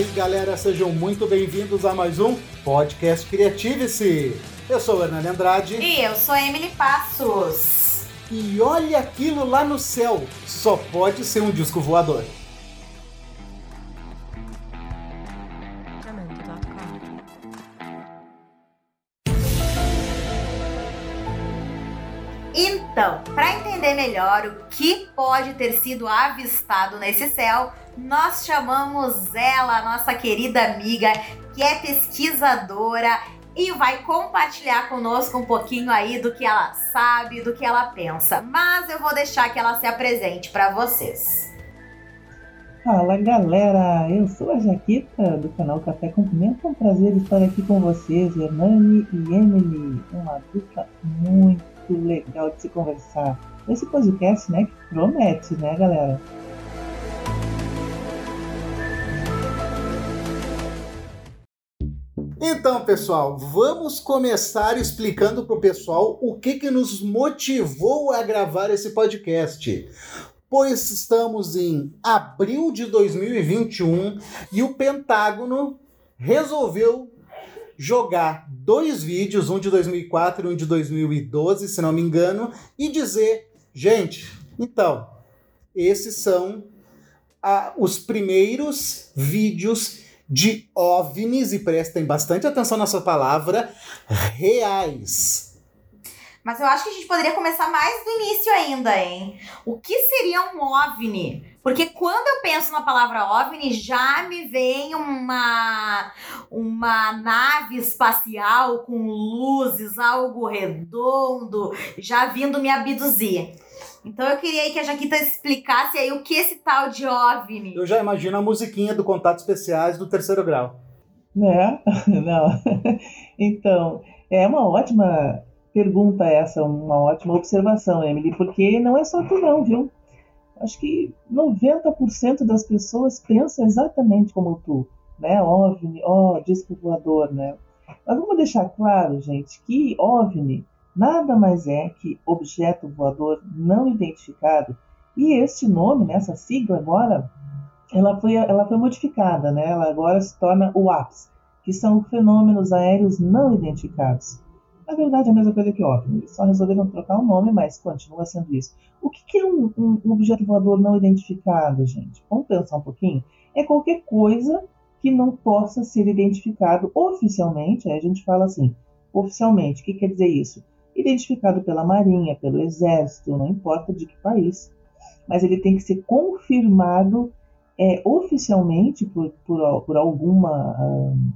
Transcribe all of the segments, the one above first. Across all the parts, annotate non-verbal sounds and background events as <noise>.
aí, galera, sejam muito bem-vindos a mais um podcast Criative-se. Eu sou o Hernani Andrade. E eu sou a Emily Passos. E olha aquilo lá no céu, só pode ser um disco voador. Entender melhor o que pode ter sido avistado nesse céu, nós chamamos ela, nossa querida amiga, que é pesquisadora e vai compartilhar conosco um pouquinho aí do que ela sabe, do que ela pensa. Mas eu vou deixar que ela se apresente para vocês. Fala galera, eu sou a Jaquita do canal Café com. É um prazer estar aqui com vocês, Hernani e Emily. Uma dupla muito legal de se conversar. Esse podcast, né, que promete, né, galera? Então, pessoal, vamos começar explicando para o pessoal o que, que nos motivou a gravar esse podcast. Pois estamos em abril de 2021 e o Pentágono resolveu jogar dois vídeos, um de 2004 e um de 2012, se não me engano, e dizer, gente, então, esses são ah, os primeiros vídeos de OVNIs, e prestem bastante atenção nessa palavra, reais. Mas eu acho que a gente poderia começar mais do início ainda, hein? O que seria um OVNI? Porque quando eu penso na palavra OVNI, já me vem uma, uma nave espacial com luzes, algo redondo, já vindo me abduzir. Então eu queria aí que a Jaquita explicasse aí o que esse tal de OVNI. Eu já imagino a musiquinha do Contatos Especiais do terceiro grau. Né? <laughs> Não. Então, é uma ótima pergunta essa, uma ótima observação, Emily, porque não é só tu não, viu? Acho que 90% das pessoas pensam exatamente como tu, né? OVNI, ó, oh, disco voador, né? Mas vamos deixar claro, gente, que OVNI nada mais é que objeto voador não identificado. E este nome, né, essa sigla agora, ela foi, ela foi modificada, né? Ela agora se torna o APS, que são fenômenos aéreos não identificados. Na verdade, é a mesma coisa que OVNI. Só resolveram trocar o nome, mas continua sendo isso. O que é um, um, um objeto voador não identificado, gente? Vamos pensar um pouquinho? É qualquer coisa que não possa ser identificado oficialmente. Aí a gente fala assim, oficialmente. O que quer dizer isso? Identificado pela Marinha, pelo Exército, não importa de que país. Mas ele tem que ser confirmado é, oficialmente por, por, por alguma um,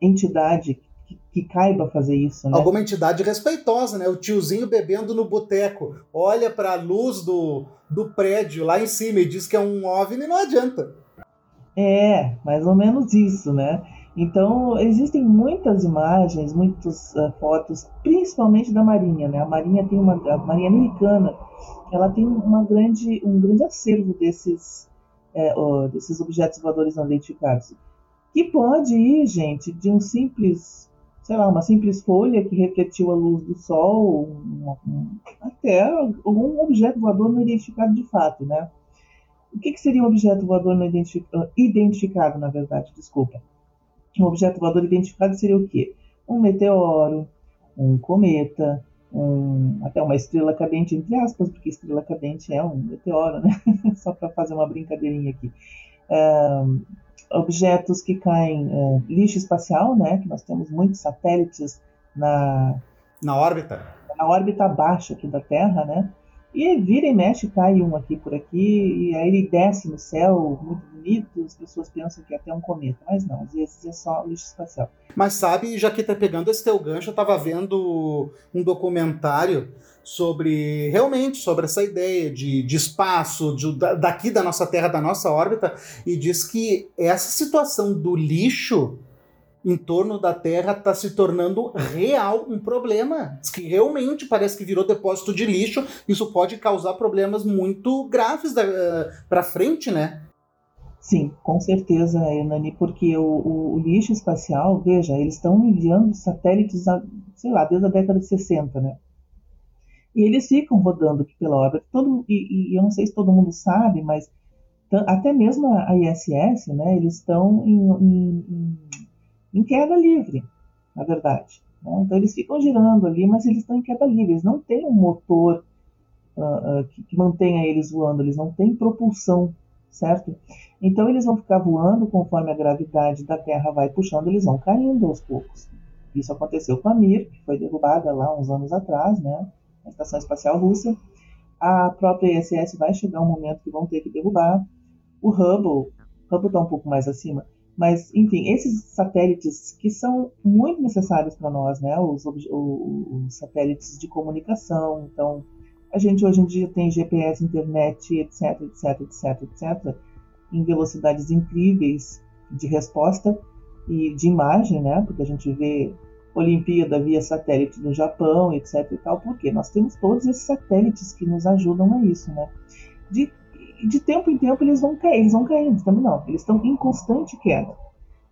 entidade que, que caiba fazer isso, né? Alguma entidade respeitosa, né? O tiozinho bebendo no boteco, olha para a luz do, do prédio lá em cima e diz que é um OVNI, não adianta. É, mais ou menos isso, né? Então, existem muitas imagens, muitas uh, fotos, principalmente da Marinha, né? A Marinha tem uma a Marinha Americana, ela tem uma grande um grande acervo desses é, desses objetos voadores não identificados, que pode ir, gente, de um simples sei lá, uma simples folha que refletiu a luz do sol, um, um, até algum objeto voador não identificado de fato, né? O que, que seria um objeto voador não identificado, identificado, na verdade, desculpa. Um objeto voador identificado seria o quê? Um meteoro, um cometa, um, até uma estrela cadente, entre aspas, porque estrela cadente é um meteoro, né? <laughs> Só para fazer uma brincadeirinha aqui. Um, objetos que caem, é, lixo espacial, né, que nós temos muitos satélites na, na órbita. Na órbita abaixo aqui da Terra, né? E vira e mexe, cai um aqui por aqui, e aí ele desce no céu, muito bonito, as pessoas pensam que é até um cometa, mas não, às vezes é só lixo espacial. Mas sabe, já que tá pegando esse teu gancho, eu tava vendo um documentário sobre realmente sobre essa ideia de, de espaço de, daqui da nossa Terra, da nossa órbita, e diz que essa situação do lixo em torno da Terra está se tornando real um problema. Diz que realmente parece que virou depósito de lixo. Isso pode causar problemas muito graves uh, para frente, né? Sim, com certeza, Hernani, porque o, o, o lixo espacial, veja, eles estão enviando satélites, a, sei lá, desde a década de 60, né? E eles ficam rodando aqui pela órbita. Todo, e, e, eu não sei se todo mundo sabe, mas até mesmo a ISS, né, eles estão em, em, queda livre, na verdade. Né? Então eles ficam girando ali, mas eles estão em queda livre. Eles não têm um motor uh, uh, que, que, mantenha eles voando, eles não têm propulsão, certo? Então eles vão ficar voando conforme a gravidade da Terra vai puxando, eles vão caindo aos poucos. Isso aconteceu com a Mir, que foi derrubada lá uns anos atrás, né? Na Estação Espacial Russa. A própria ISS vai chegar um momento que vão ter que derrubar. O Hubble, o Hubble está um pouco mais acima, mas enfim, esses satélites que são muito necessários para nós, né? Os, os, satélites de comunicação. Então, a gente hoje em dia tem GPS, internet, etc, etc, etc, etc, em velocidades incríveis de resposta e de imagem, né? Porque a gente vê Olimpíada via satélite no Japão, etc e tal, porque nós temos todos esses satélites que nos ajudam a isso, né? De, de tempo em tempo eles vão cair, eles vão caindo, também não, eles estão em constante queda.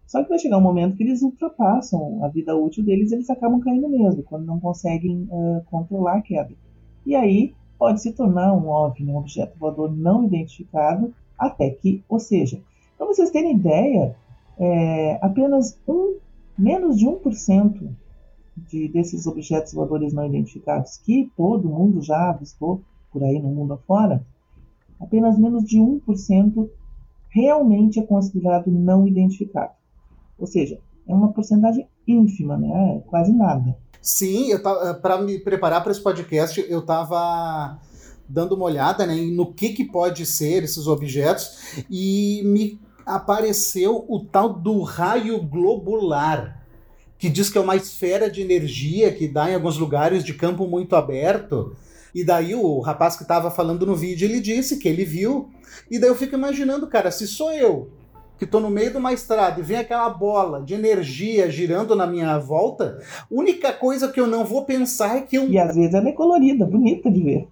Só que vai chegar um momento que eles ultrapassam a vida útil deles, eles acabam caindo mesmo, quando não conseguem uh, controlar a queda. E aí pode se tornar um OVNI, um objeto voador não identificado, até que, ou seja, para vocês terem ideia, é, apenas um, menos de 1% de, desses objetos voadores não identificados que todo mundo já avistou por aí no mundo afora, apenas menos de 1% realmente é considerado não identificado. Ou seja, é uma porcentagem ínfima, né? quase nada. Sim, para me preparar para esse podcast, eu estava dando uma olhada né, no que, que pode ser esses objetos e me apareceu o tal do raio globular, que diz que é uma esfera de energia que dá em alguns lugares de campo muito aberto. E daí o rapaz que estava falando no vídeo, ele disse que ele viu. E daí eu fico imaginando, cara, se sou eu que estou no meio de uma estrada e vem aquela bola de energia girando na minha volta, única coisa que eu não vou pensar é que eu. E às vezes ela é colorida, bonita de ver.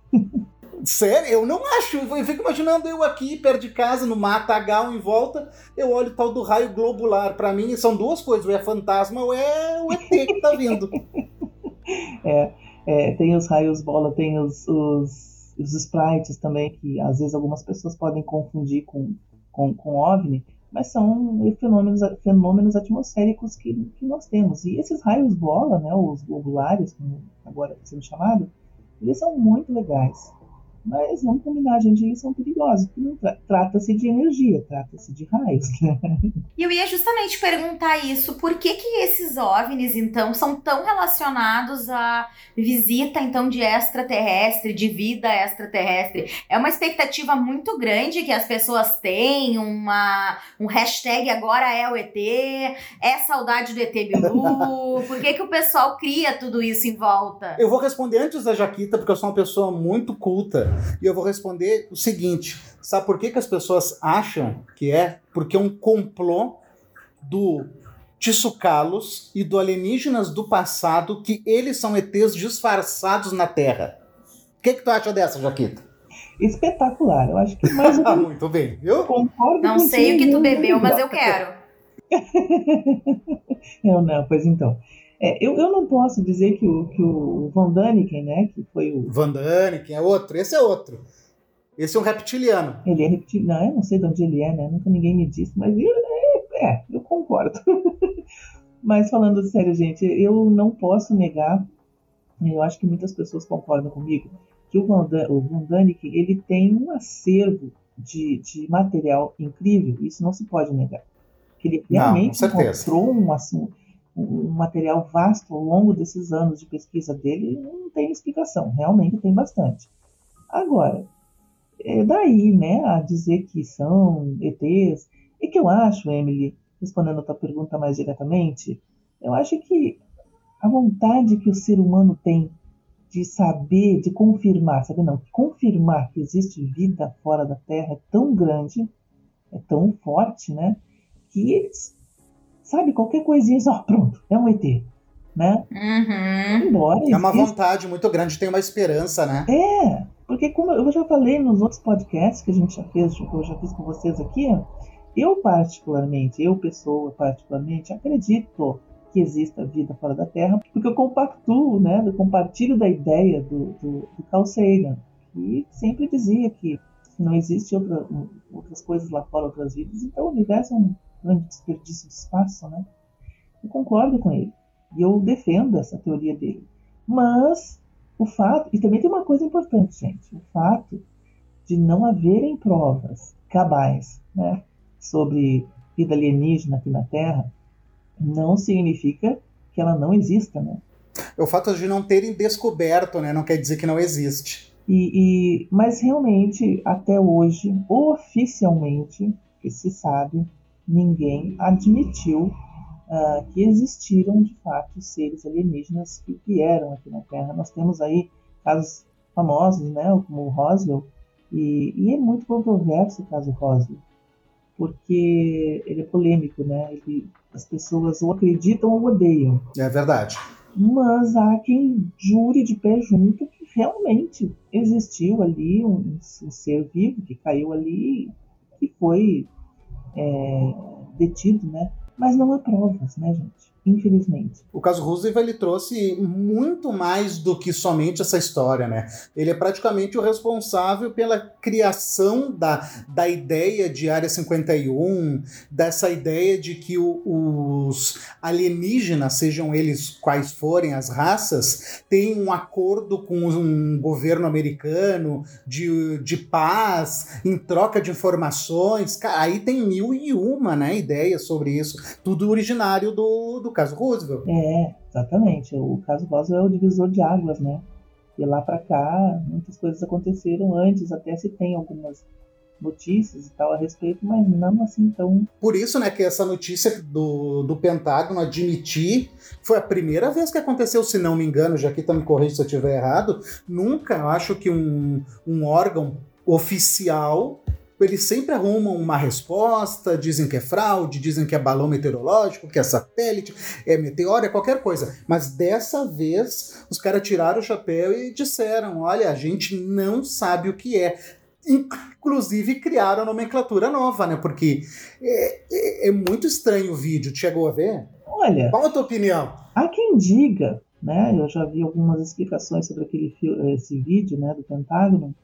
Sério, eu não acho. Eu fico imaginando eu aqui, perto de casa, no matagal em volta, eu olho o tal do raio globular. Para mim, são duas coisas: ou é fantasma ou é o ET que tá vindo. <laughs> é, é, tem os raios bola, tem os, os, os, sprites também, que às vezes algumas pessoas podem confundir com, com, com OVNI, mas são fenômenos, fenômenos atmosféricos que, que nós temos. E esses raios bola, né, os globulares, como agora sendo chamado, eles são muito legais. Mas vamos combinar, gente, eles são perigosos, porque não tra trata-se de energia, trata-se de raios. Né? E eu ia justamente perguntar isso, por que que esses OVNIs, então, são tão relacionados à visita, então, de extraterrestre, de vida extraterrestre? É uma expectativa muito grande que as pessoas têm, uma, um hashtag agora é o ET, é saudade do ET Bilu, por que que o pessoal cria tudo isso em volta? Eu vou responder antes da Jaquita, porque eu sou uma pessoa muito culta. E eu vou responder o seguinte: sabe por que, que as pessoas acham que é? Porque é um complô do Tissucalos e do alienígenas do passado que eles são ETs disfarçados na Terra. O que, que tu acha dessa, Jaquita? Espetacular, eu acho que mais. <laughs> ah, muito bem. Eu concordo. Não sei o que tu bebeu, mas eu quero. <laughs> eu não, pois então. É, eu, eu não posso dizer que o, que o Van Daniken, né, que foi o... Van Daniken é outro, esse é outro. Esse é um reptiliano. Ele é reptiliano, eu não sei de onde ele é, né, nunca ninguém me disse, mas eu, é, é, eu concordo. <laughs> mas falando sério, gente, eu não posso negar, eu acho que muitas pessoas concordam comigo, que o Van, o Van Daniken, ele tem um acervo de, de material incrível, isso não se pode negar. Que ele realmente não, encontrou um assunto um material vasto ao longo desses anos de pesquisa dele, não tem explicação, realmente tem bastante. Agora, é daí, né, a dizer que são ETs, e que eu acho, Emily, respondendo a tua pergunta mais diretamente, eu acho que a vontade que o ser humano tem de saber, de confirmar, sabe não, confirmar que existe vida fora da Terra é tão grande, é tão forte, né, que eles Sabe, qualquer coisinha, ó, pronto, é um ET. Né? Uhum. Embora é uma vontade muito grande, tem uma esperança, né? É, porque como eu já falei nos outros podcasts que a gente já fez, que eu já fiz com vocês aqui, eu particularmente, eu pessoa particularmente, acredito que exista vida fora da Terra, porque eu compactuo, né, eu compartilho da ideia do, do, do Carl Sagan, que sempre dizia que não existe outra, outras coisas lá fora, outras vidas, então o universo é um grande desperdício de espaço, né? Eu concordo com ele. E eu defendo essa teoria dele. Mas o fato, e também tem uma coisa importante, gente, o fato de não haverem provas cabais, né, sobre vida alienígena aqui na Terra, não significa que ela não exista, né? O fato de não terem descoberto, né, não quer dizer que não existe. E, e, mas realmente, até hoje, oficialmente, que se sabe, ninguém admitiu uh, que existiram de fato seres alienígenas que vieram aqui na Terra. Nós temos aí casos famosos, né, como o Roswell, e, e é muito controverso o caso Roswell, porque ele é polêmico, né? Ele, as pessoas ou acreditam ou odeiam. É verdade. Mas há quem jure de pé junto que realmente existiu ali um, um ser vivo que caiu ali e foi é, detido, né? Mas não há provas, né, gente? Infelizmente. O caso Roosevelt ele trouxe muito mais do que somente essa história, né? Ele é praticamente o responsável pela criação da, da ideia de Área 51, dessa ideia de que o, os alienígenas, sejam eles quais forem as raças, têm um acordo com um governo americano de, de paz, em troca de informações. Aí tem mil e uma né, ideias sobre isso. Tudo originário do, do caso Roosevelt. É, exatamente. O caso Roosevelt é o divisor de águas, né? De lá para cá, muitas coisas aconteceram antes, até se tem algumas notícias e tal a respeito, mas não assim tão. Por isso, né, que essa notícia do, do Pentágono admitir foi a primeira vez que aconteceu, se não me engano, já que tá me corrija se eu estiver errado, nunca eu acho que um, um órgão oficial eles sempre arrumam uma resposta, dizem que é fraude, dizem que é balão meteorológico, que é satélite, é meteoro, é qualquer coisa. Mas dessa vez, os caras tiraram o chapéu e disseram: olha, a gente não sabe o que é. Inclusive criaram a nomenclatura nova, né? Porque é, é, é muito estranho o vídeo. Chegou a ver? Olha. Qual a tua opinião? Há quem diga, né? Eu já vi algumas explicações sobre aquele esse vídeo, né, do Pentágono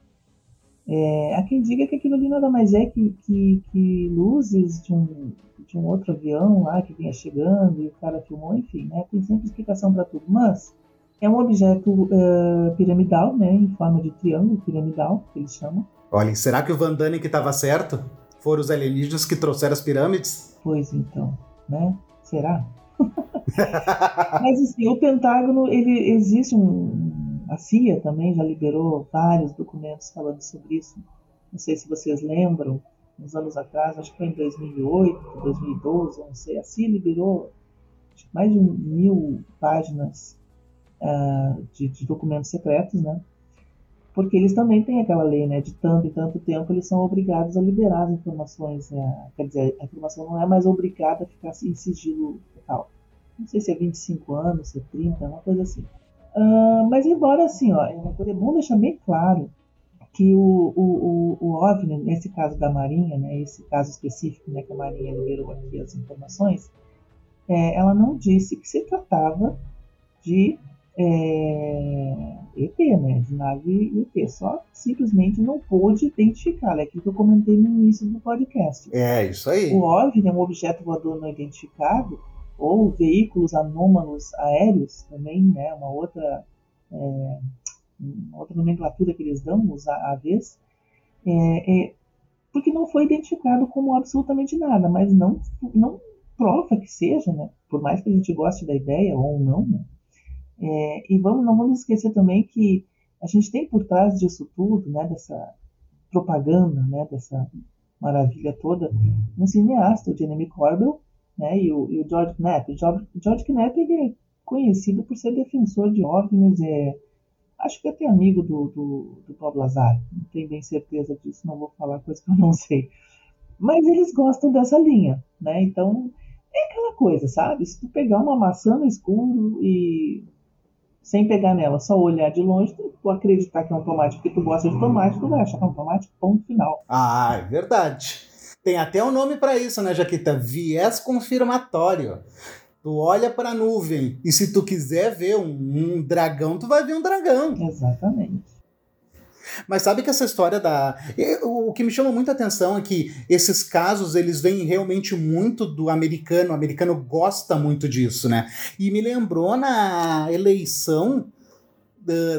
é, há quem diga que aquilo ali nada mais é que, que, que, luzes de um, de um outro avião lá que vinha chegando e o cara filmou, enfim, né? Tem sempre explicação para tudo. Mas é um objeto uh, piramidal, né? Em forma de triângulo piramidal, que eles chamam. Olha, será que o Van Damme que estava certo? Foram os alienígenas que trouxeram as pirâmides? Pois então, né? Será? <laughs> Mas assim, o Pentágono, ele existe um, a CIA também já liberou vários documentos falando sobre isso. Não sei se vocês lembram, uns anos atrás, acho que foi em 2008, 2012, não sei. A CIA liberou mais de mil páginas uh, de, de, documentos secretos, né? Porque eles também têm aquela lei, né? De tanto e tanto tempo eles são obrigados a liberar as informações. Né? Quer dizer, a informação não é mais obrigada a ficar em sigilo total. Não sei se é 25 anos, se é 30, uma coisa assim. Uh, mas embora assim, ó, é bom deixar bem claro que o, o, o, OVNI, nesse caso da Marinha, né, esse caso específico né, que a Marinha liberou aqui as informações, é, ela não disse que se tratava de é, ET, né, de nave ET, só simplesmente não pôde identificar, é aquilo que eu comentei no início do podcast. É, isso aí. O OVNI é um objeto voador não identificado, ou veículos anômalos aéreos também, né, uma outra, é, uma outra nomenclatura que eles dão, os AVs, é, é, porque não foi identificado como absolutamente nada, mas não, não prova que seja, né, por mais que a gente goste da ideia ou não, né, é, e vamos, não vamos esquecer também que a gente tem por trás disso tudo, né, dessa propaganda, né, dessa maravilha toda, um cineasta, o Jeremy Corbell, né? E o, e o George Knapp. O George, George Knapp ele é conhecido por ser defensor de OVNIs, é, acho que até amigo do, do, do Bob Lazar, não tenho bem certeza disso, não vou falar coisa que eu não sei. Mas eles gostam dessa linha, né? Então, é aquela coisa, sabe? Se tu pegar uma maçã no escuro e sem pegar nela, só olhar de longe, tu acreditar que é um tomate porque tu gosta de tomate, tu vai achar que é um tomate, ponto final. Ah, é verdade. Tem até um nome para isso, né, Jaquita? Viés confirmatório. Tu olha para a nuvem e se tu quiser ver um, um, dragão, tu vai ver um dragão. Exatamente. Mas sabe que essa história da. O que me chama muita atenção é que esses casos eles vêm realmente muito do americano. O americano gosta muito disso, né? E me lembrou na eleição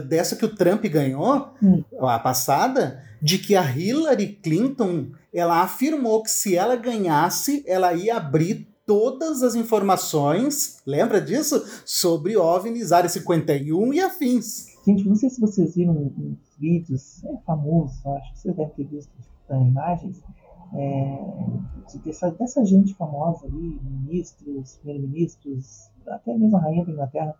dessa que o Trump ganhou, hum. a passada, de que a Hillary Clinton ela afirmou que se ela ganhasse, ela ia abrir todas as informações, lembra disso? Sobre OVNIs, Área 51 e afins. Gente, não sei se vocês viram uns vídeos, é famoso, acho que vocês devem ter visto imagens, é, dessa, dessa gente famosa ali, ministros, primeiros-ministros, até mesmo a rainha da Inglaterra,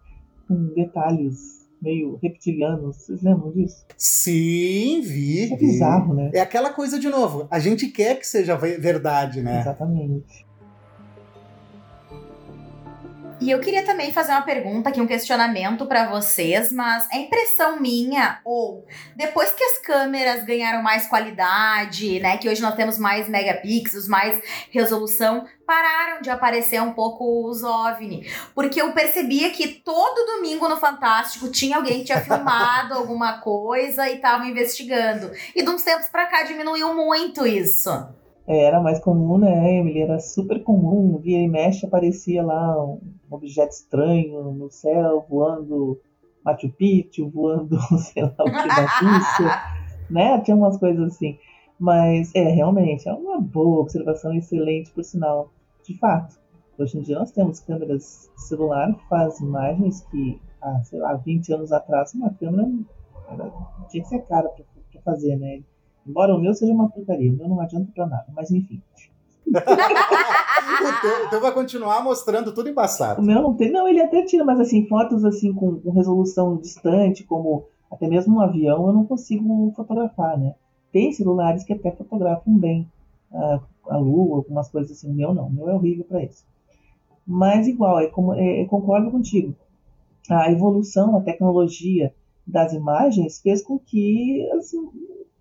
com detalhes meio reptilianos. Vocês lembram disso? Sim, vi. É bizarro, né? É aquela coisa de novo. A gente quer que seja verdade, né? Exatamente. E eu queria também fazer uma pergunta aqui, um questionamento para vocês, mas é impressão minha ou depois que as câmeras ganharam mais qualidade, né, que hoje nós temos mais megapixels, mais resolução, pararam de aparecer um pouco os OVNI, porque eu percebia que todo domingo no Fantástico tinha alguém que tinha <laughs> filmado alguma coisa e tava investigando. E de uns tempos para cá diminuiu muito isso. É, era mais comum, né, Emily? Era super comum. Via e mexe aparecia lá um objeto estranho no céu, voando Machu Picchu, voando, <laughs> sei lá o que da Rússia, né? Tinha umas coisas assim. Mas, é, realmente, é uma boa observação, excelente, por sinal. De fato, hoje em dia nós temos câmeras celular que fazem imagens que, há, sei lá, 20 anos atrás, uma câmera era, tinha que ser cara para fazer, né? Embora o meu seja uma porcaria, o meu não adianta pra nada, mas enfim. O, teu, o teu vai continuar mostrando tudo embaçado. O meu não tem, não, ele até tira, mas assim, fotos assim com, com resolução distante, como até mesmo um avião, eu não consigo fotografar, né? Tem celulares que até fotografam bem a, a lua, algumas coisas assim. O meu não, o meu é horrível para isso. Mas igual, é como, é, eu concordo contigo. A evolução, a tecnologia das imagens fez com que assim,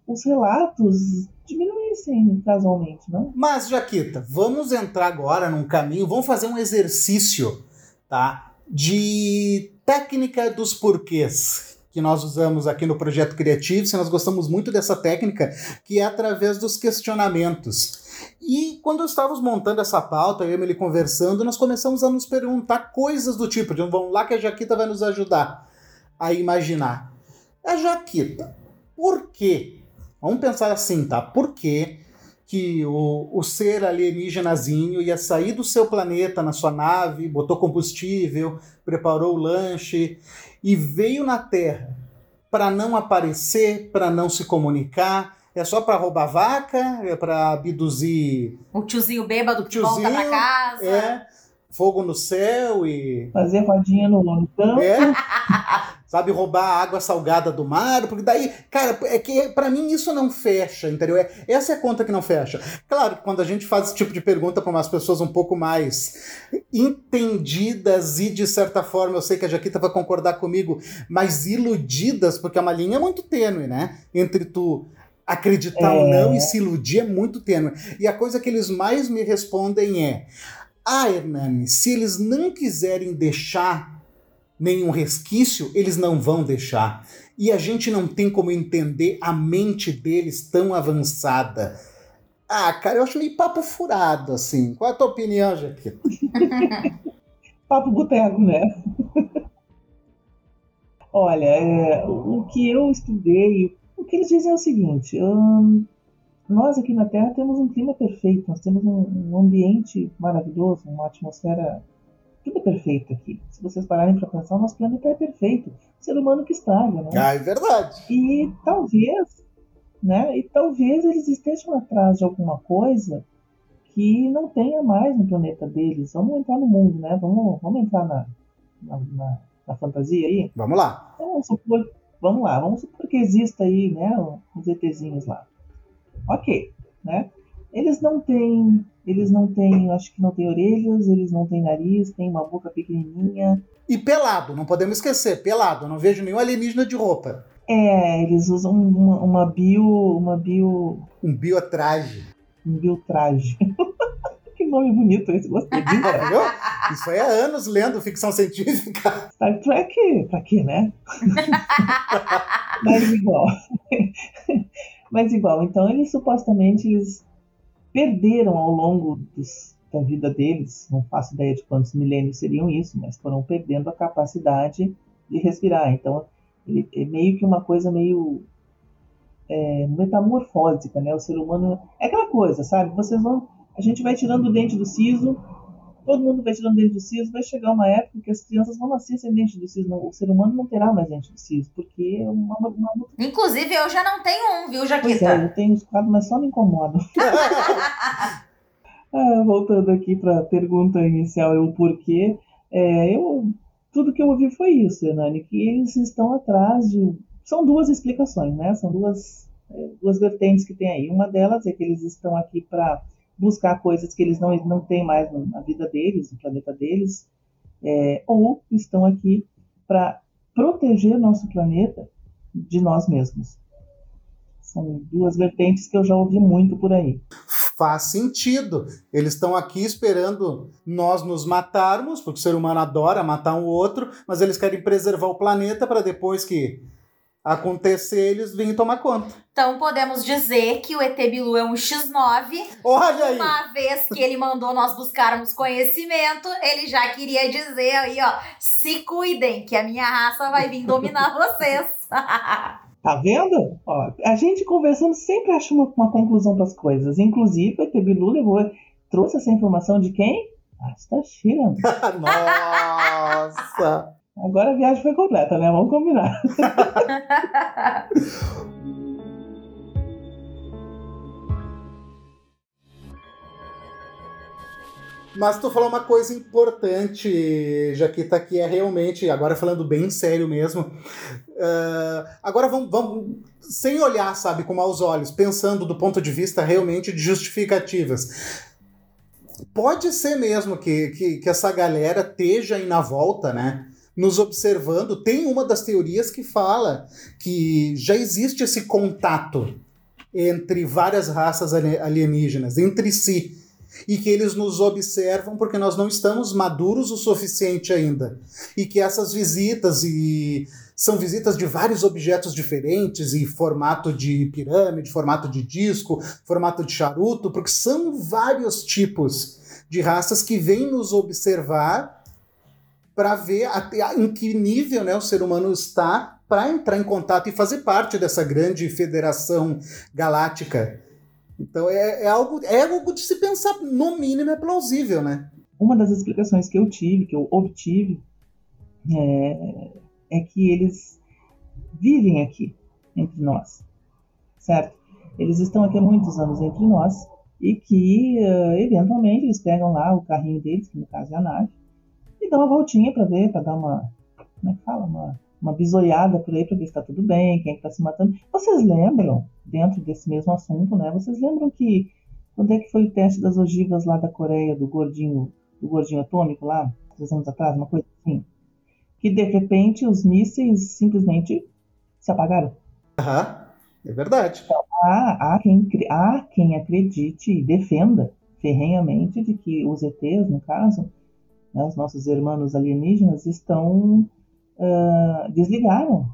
os relatos diminuíssem casualmente, não? Mas, Jaquita, vamos entrar agora num caminho, vamos fazer um exercício, tá? De técnica dos porquês que nós usamos aqui no projeto Criativo, se nós gostamos muito dessa técnica, que é através dos questionamentos. E quando estávamos montando essa pauta, eu e ele conversando, nós começamos a nos perguntar coisas do tipo, de vamos lá que a Jaquita vai nos ajudar a imaginar. A Jaquita, por quê? Vamos pensar assim, tá? Por que, que o, o ser alienígenazinho ia sair do seu planeta na sua nave, botou combustível, preparou o lanche e veio na Terra para não aparecer, para não se comunicar, é só para roubar vaca, é para abduzir. O tiozinho bêbado que tiozinho, volta pra casa. É, fogo no céu e. Fazer rodinha no, campo. É. <laughs> sabe, roubar a água salgada do mar, porque daí, cara, é que para mim isso não fecha, entendeu? É, essa é a conta que não fecha. Claro que quando a gente faz esse tipo de pergunta para umas pessoas um pouco mais entendidas e, de certa forma, eu sei que a Jaquita vai concordar comigo, mais iludidas, porque é uma linha muito tênue, né? Entre tu acreditar é. ou não e se iludir é muito tênue. E a coisa que eles mais me respondem é: Ah, Hernani, se eles não quiserem deixar nenhum resquício, eles não vão deixar. E a gente não tem como entender a mente deles tão avançada. Ah, cara, eu acho meio papo furado, assim. Qual é a tua opinião, Jaqueta? <laughs> papo boteco, né? <laughs> Olha, é, o que eu estudei, o que eles dizem é o seguinte: hum, nós aqui na Terra temos um clima perfeito, nós temos um, um ambiente maravilhoso, uma atmosfera tudo é perfeito aqui. Se vocês pararem para pensar, o nosso planeta é perfeito. O ser humano que estraga, né? Ah, é verdade. E talvez, né? E talvez eles estejam atrás de alguma coisa que não tenha mais no planeta deles. Vamos entrar no mundo, né? Vamos, vamos entrar na, na, na, na fantasia aí? Vamos lá. Então, vamos supor, vamos lá, vamos supor que exista aí, né? Uns ETzinhos lá. Ok, né? Eles não têm eles não têm, acho que não têm orelhas, eles não têm nariz, têm uma boca pequenininha. E pelado, não podemos esquecer, pelado. Não vejo nenhum alienígena de roupa. É, eles usam uma, uma bio, uma bio... Um biotraje. Um biotraje. <laughs> que nome bonito esse, gostei <laughs> disso. Isso foi há anos lendo ficção científica. <laughs> Star Trek, pra quê, né? Mas igual. Mas igual, então eles supostamente eles perderam ao longo dos, da vida deles, não faço ideia de quantos milênios seriam isso, mas foram perdendo a capacidade de respirar. Então, ele é meio que uma coisa meio é, metamorfósica, né? O ser humano é aquela coisa, sabe? Vocês vão, a gente vai tirando o dente do siso, todo mundo vai tirando dente do siso, vai chegar uma época que as crianças vão nascer sem dente do siso, o ser humano não terá mais dente do siso, porque é uma, uma. Inclusive eu já não tenho um, viu, Jaquita? Pois é, eu tenho os quadros, mas só me incomodam. <laughs> ah, voltando aqui para a pergunta inicial, é o porquê. É, eu tudo que eu ouvi foi isso, Hernani, que eles estão atrás de. São duas explicações, né? São duas, é, duas vertentes que tem aí. Uma delas é que eles estão aqui para buscar coisas que eles não, não têm mais na vida deles, no planeta deles, é, ou estão aqui para proteger nosso planeta de nós mesmos. São duas vertentes que eu já ouvi muito por aí faz sentido. Eles estão aqui esperando nós nos matarmos, porque o ser humano adora matar um outro, mas eles querem preservar o planeta para depois que acontecer, eles virem tomar conta. Então podemos dizer que o ET Bilu é um X9. Olha aí! Uma vez que ele mandou nós buscarmos conhecimento, ele já queria dizer aí, ó, se cuidem, que a minha raça vai vir dominar <laughs> vocês. Tá vendo? Ó, a gente conversando sempre acha uma, uma conclusão para as coisas. Inclusive, o Bilu levou, trouxe essa informação de quem? Asta Shira. <laughs> Nossa! Agora a viagem foi completa, né? Vamos combinar. <laughs> Mas tu falou uma coisa importante, Jaquita, que é realmente, agora falando bem sério mesmo. Uh, agora vamos, vamos, sem olhar, sabe, com maus olhos, pensando do ponto de vista realmente de justificativas. Pode ser mesmo que, que, que essa galera esteja aí na volta, né? Nos observando. Tem uma das teorias que fala que já existe esse contato entre várias raças alienígenas, entre si e que eles nos observam porque nós não estamos maduros o suficiente ainda. E que essas visitas e são visitas de vários objetos diferentes e formato de pirâmide, formato de disco, formato de charuto, porque são vários tipos de raças que vêm nos observar para ver até em que nível né, o ser humano está para entrar em contato e fazer parte dessa grande federação galáctica então é, é, algo, é algo de se pensar, no mínimo é plausível, né? Uma das explicações que eu tive, que eu obtive, é, é que eles vivem aqui entre nós, certo? Eles estão aqui há muitos anos entre nós e que, uh, eventualmente, eles pegam lá o carrinho deles, que no caso é a nave, dão uma voltinha para ver, para dar uma, como é que fala, uma uma bisoiada por aí para ver se está tudo bem, quem é está se matando. Vocês lembram, dentro desse mesmo assunto, né? Vocês lembram que quando é que foi o teste das ogivas lá da Coreia, do gordinho, do gordinho atômico lá, três anos atrás, uma coisa assim? Que de repente os mísseis simplesmente se apagaram. Aham, é verdade. Então, há, há, quem, há quem acredite e defenda ferrenhamente de que os ETs, no caso, né, os nossos irmãos alienígenas, estão uh, desligaram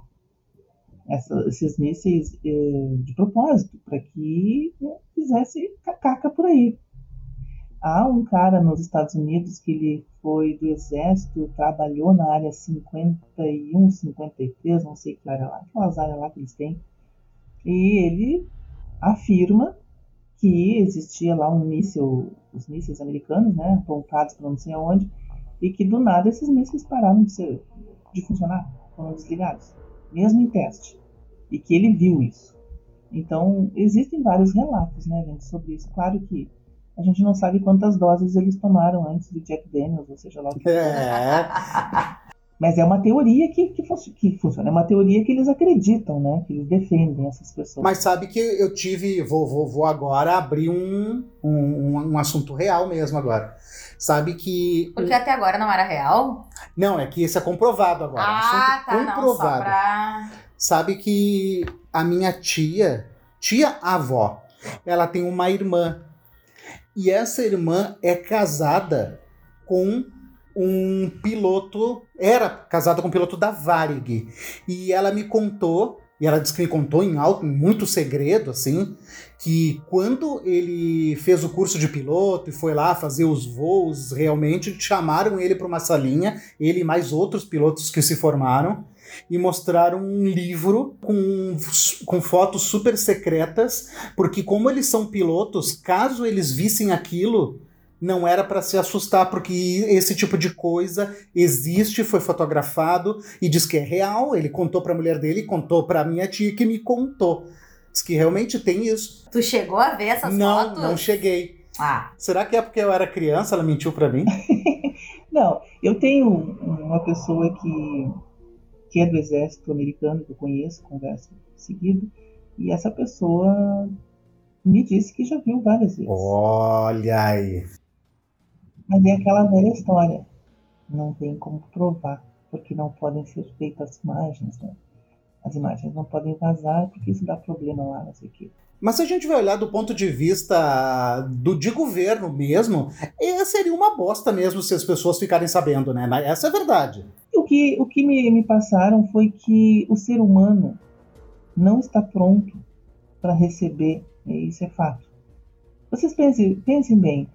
essa, esses mísseis uh, de propósito, para que fizesse cacaca por aí. Há um cara nos Estados Unidos que ele foi do exército, trabalhou na área 51, 53, não sei que área lá, aquelas áreas lá que eles têm, e ele afirma que existia lá um míssil, os mísseis americanos, né, apontados para não sei aonde, e que do nada esses mísseis pararam de ser de funcionar, foram desligados, mesmo em teste, e que ele viu isso. Então, existem vários relatos, né, gente, sobre isso. Claro que a gente não sabe quantas doses eles tomaram antes do Jack Daniels, ou seja lá o que é. <laughs> Mas é uma teoria que, que, que, funciona, é uma teoria que eles acreditam, né? Que eles defendem essas pessoas. Mas sabe que eu tive, vou, vou, vou agora abrir um, um, um assunto real mesmo agora. Sabe que. Porque até agora não era real? Não, é que esse é comprovado agora. Ah, tá, comprovado. não, só pra... Sabe que a minha tia, tia-avó, ela tem uma irmã. E essa irmã é casada com um piloto, era casada com um piloto da Varig. E ela me contou e ela disse que ele contou em alto, em muito segredo, assim, que quando ele fez o curso de piloto e foi lá fazer os voos, realmente chamaram ele para uma salinha, ele e mais outros pilotos que se formaram, e mostraram um livro com, com fotos super secretas, porque como eles são pilotos, caso eles vissem aquilo, não era para se assustar, porque esse tipo de coisa existe, foi fotografado e diz que é real. Ele contou para a mulher dele, contou para minha tia que me contou. Diz que realmente tem isso. Tu chegou a ver essas não, fotos? Não, não cheguei. Ah. Será que é porque eu era criança, ela mentiu para mim? <laughs> não, eu tenho uma pessoa que, que é do exército americano, que eu conheço, converso seguido, e essa pessoa me disse que já viu várias vezes. Olha aí. Mas é aquela velha história. Não tem como provar, porque não podem ser feitas imagens, né? As imagens não podem vazar porque isso dá problema lá, não sei o quê. Mas se a gente vai olhar do ponto de vista do de governo mesmo, seria uma bosta mesmo se as pessoas ficarem sabendo, né? Essa é a verdade. O que, o que me, me passaram foi que o ser humano não está pronto para receber, isso é fato. Vocês pensem, pensem bem,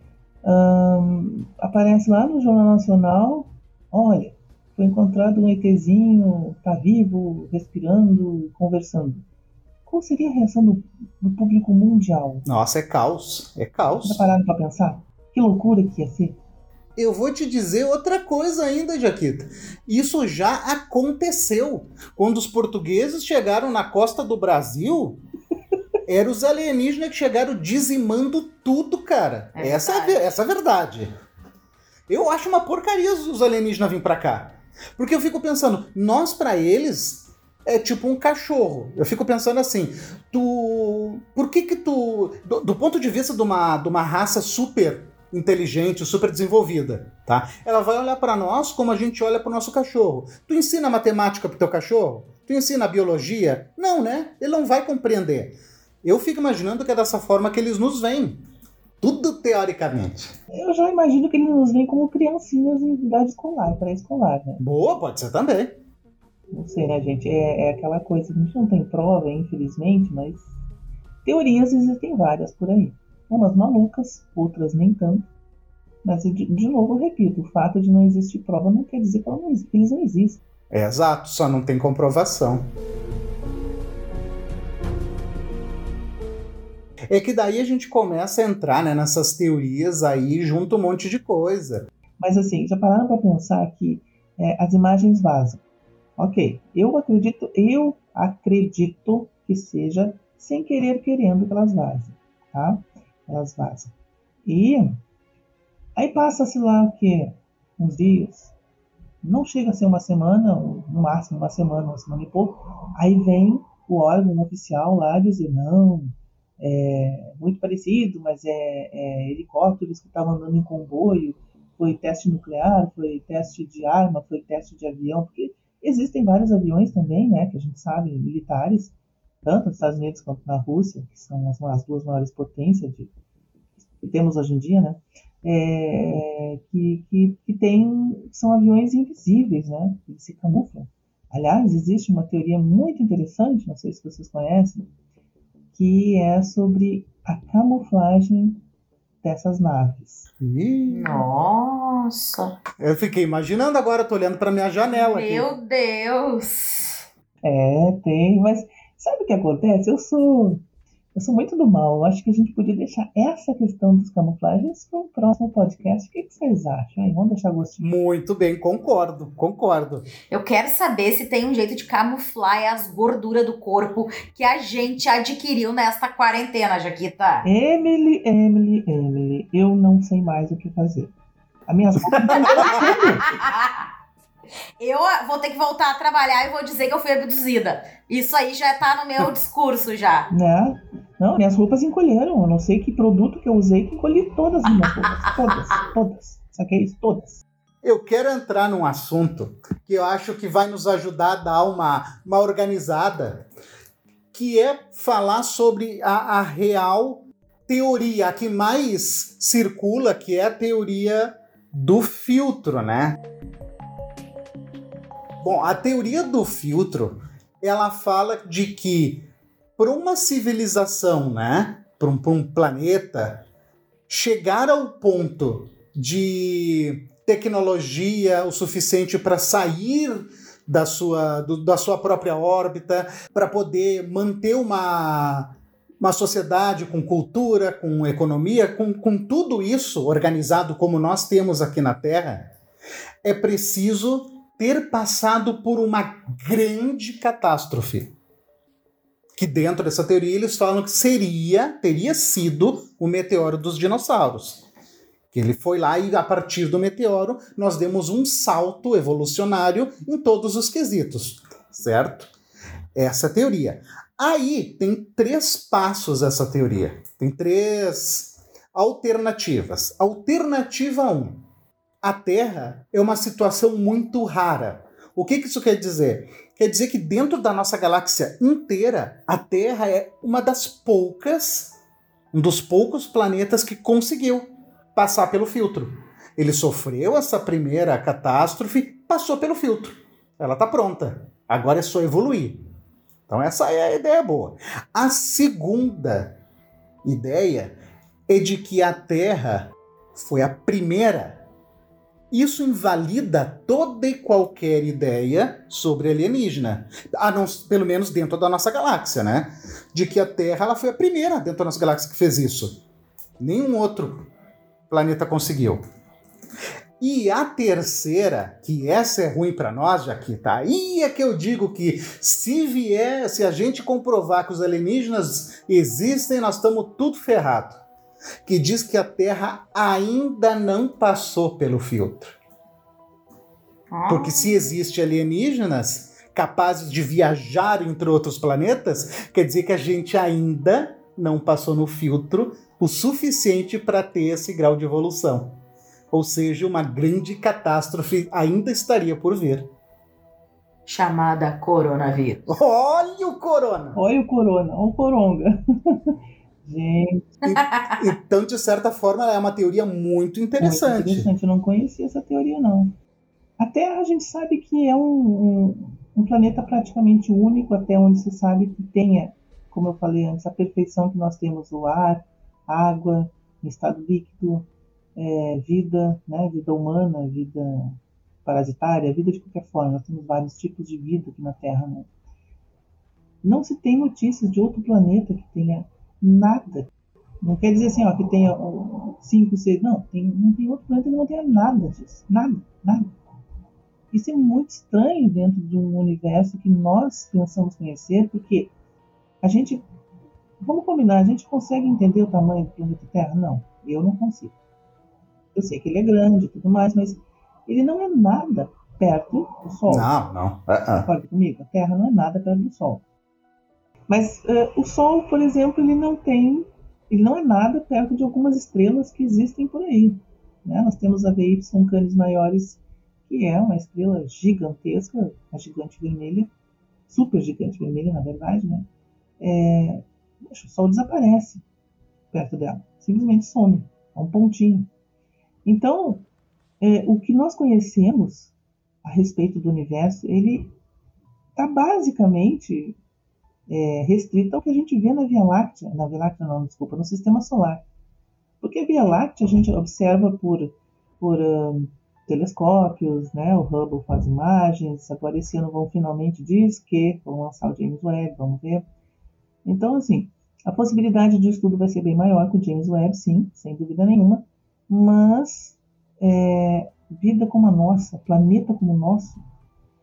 aparece lá no Jornal Nacional, olha, foi encontrado um ETzinho, tá vivo, respirando, conversando. Qual seria a reação do, do público mundial? Nossa, é caos, é caos. Tá parado para pensar? Que loucura que ia ser. Eu vou te dizer outra coisa ainda, Jaquita. Isso já aconteceu. Quando os portugueses chegaram na costa do Brasil, eram os alienígenas que chegaram dizimando tudo, cara. É essa, é, essa é a verdade. Eu acho uma porcaria os alienígenas virem pra cá. Porque eu fico pensando, nós para eles é tipo um cachorro. Eu fico pensando assim, tu. Por que que tu. Do, do ponto de vista de uma, de uma raça super inteligente, super desenvolvida, tá? Ela vai olhar para nós como a gente olha para o nosso cachorro. Tu ensina matemática pro teu cachorro? Tu ensina biologia? Não, né? Ele não vai compreender. Eu fico imaginando que é dessa forma que eles nos veem. Tudo teoricamente. Eu já imagino que eles nos veem como criancinhas em idade escolar, pré-escolar, né? Boa, pode ser também. Não sei, né, gente? É, é aquela coisa que a gente não tem prova, infelizmente, mas teorias existem várias por aí. Umas malucas, outras nem tanto. Mas, de, de novo, eu repito, o fato de não existir prova não quer dizer que, não, que eles não existem. É exato, só não tem comprovação. É que daí a gente começa a entrar né, nessas teorias aí, junto um monte de coisa. Mas assim, já pararam para pensar que é, as imagens vazam? Ok, eu acredito, eu acredito que seja sem querer querendo que elas vazem, tá? Elas vazam. E aí passa-se lá o que? Uns dias. Não chega a ser uma semana, no máximo uma semana, uma semana e pouco. Aí vem o órgão oficial lá dizer, não, é, muito parecido, mas é, é helicópteros que estavam andando em comboio, foi teste nuclear, foi teste de arma, foi teste de avião, porque existem vários aviões também, né, que a gente sabe, militares, tanto nos Estados Unidos quanto na Rússia, que são as, as duas maiores potências de, que temos hoje em dia, né, é, que, que, que tem, são aviões invisíveis, né, eles se camuflam. Aliás, existe uma teoria muito interessante, não sei se vocês conhecem, que é sobre a camuflagem dessas naves. Nossa! Eu fiquei imaginando agora, tô olhando para minha janela Meu aqui. Deus! É, tem, mas sabe o que acontece? Eu sou eu sou muito do mal. Eu acho que a gente podia deixar essa questão dos camuflagens para o próximo podcast. O que, que vocês acham? Aí, vamos deixar gostinho. Muito bem, concordo, concordo. Eu quero saber se tem um jeito de camuflar as gorduras do corpo que a gente adquiriu nesta quarentena, Jaquita. Emily, Emily, Emily, eu não sei mais o que fazer. A minha <laughs> Eu vou ter que voltar a trabalhar e vou dizer que eu fui abduzida. Isso aí já tá no meu discurso já. Né? Não, minhas roupas encolheram. Eu não sei que produto que eu usei que encolhi todas as minhas roupas. <laughs> Todas, todas. Saquei isso? Todas. Eu quero entrar num assunto que eu acho que vai nos ajudar a dar uma, uma organizada, que é falar sobre a, a real teoria, a que mais circula, que é a teoria do filtro, né? Bom, a teoria do filtro ela fala de que para uma civilização, né, para um, um planeta, chegar ao ponto de tecnologia o suficiente para sair da sua, do, da sua própria órbita, para poder manter uma, uma sociedade com cultura, com economia, com, com tudo isso organizado como nós temos aqui na Terra, é preciso ter passado por uma grande catástrofe. Que dentro dessa teoria eles falam que seria, teria sido o meteoro dos dinossauros. Que ele foi lá e a partir do meteoro nós demos um salto evolucionário em todos os quesitos, certo? Essa é teoria. Aí tem três passos essa teoria. Tem três alternativas. Alternativa 1. Um, a Terra é uma situação muito rara. O que, que isso quer dizer? Quer dizer que dentro da nossa galáxia inteira, a Terra é uma das poucas, um dos poucos planetas que conseguiu passar pelo filtro. Ele sofreu essa primeira catástrofe, passou pelo filtro. Ela está pronta. Agora é só evoluir. Então essa é a ideia boa. A segunda ideia é de que a Terra foi a primeira isso invalida toda e qualquer ideia sobre alienígena. A não, pelo menos dentro da nossa galáxia, né? De que a Terra ela foi a primeira dentro da nossa galáxia que fez isso. Nenhum outro planeta conseguiu. E a terceira, que essa é ruim para nós, já que tá aí é que eu digo que se vier, se a gente comprovar que os alienígenas existem, nós estamos tudo ferrado que diz que a Terra ainda não passou pelo filtro. Ah. Porque se existe alienígenas capazes de viajar entre outros planetas, quer dizer que a gente ainda não passou no filtro o suficiente para ter esse grau de evolução. Ou seja, uma grande catástrofe ainda estaria por vir. Chamada coronavírus. Olha o corona! Olha o corona, olha o coronga. <laughs> Gente. E, então, de certa forma, é uma teoria muito interessante. Muito interessante, eu não conhecia essa teoria, não. A Terra a gente sabe que é um, um, um, planeta praticamente único, até onde se sabe que tenha, como eu falei antes, a perfeição que nós temos o ar, água, estado líquido, é, vida, né, vida humana, vida parasitária, vida de qualquer forma. Nós temos vários tipos de vida aqui na Terra. Né? Não se tem notícias de outro planeta que tenha nada. Não quer dizer assim, ó, que tenha cinco, seis. Não, tem, não tem outro planeta que não tenha nada disso. Nada, nada. Isso é muito estranho dentro de um universo que nós pensamos conhecer, porque a gente. Vamos combinar, a gente consegue entender o tamanho do planeta Terra? Não, eu não consigo. Eu sei que ele é grande e tudo mais, mas ele não é nada perto do Sol. Não, não. Uh -uh. Comigo? A Terra não é nada perto do Sol. Mas uh, o Sol, por exemplo, ele não tem, ele não é nada perto de algumas estrelas que existem por aí. Né? Nós temos a VY Canis Maiores, que é uma estrela gigantesca, a gigante vermelha, super gigante vermelha, na verdade, né? É, o Sol desaparece perto dela, simplesmente some, é um pontinho. Então, é, o que nós conhecemos a respeito do universo, ele está basicamente é, restrita ao que a gente vê na Via Láctea, na Via Láctea não, desculpa, no Sistema Solar. Porque a Via Láctea a gente observa por, por um, telescópios, né? o Hubble faz imagens, agora esse ano vão finalmente diz que vão lançar o James Webb, vamos ver. Então, assim, a possibilidade de estudo vai ser bem maior com o James Webb, sim, sem dúvida nenhuma, mas é, vida como a nossa, planeta como o nosso,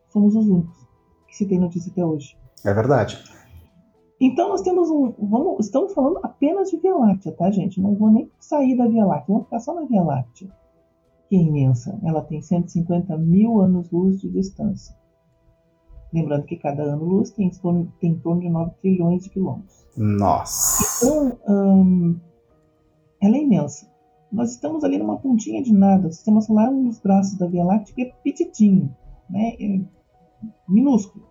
somos os únicos que se tem notícia até hoje. É verdade. Então nós temos um. Vamos, estamos falando apenas de Via Láctea, tá, gente? Não vou nem sair da Via Láctea, vamos ficar só na Via Láctea, que é imensa. Ela tem 150 mil anos-luz de distância. Lembrando que cada ano-luz tem, tem em torno de 9 trilhões de quilômetros. Nossa! Então, hum, ela é imensa. Nós estamos ali numa pontinha de nada. O sistema solar é um dos braços da Via Láctea que é petitinho, né? É minúsculo.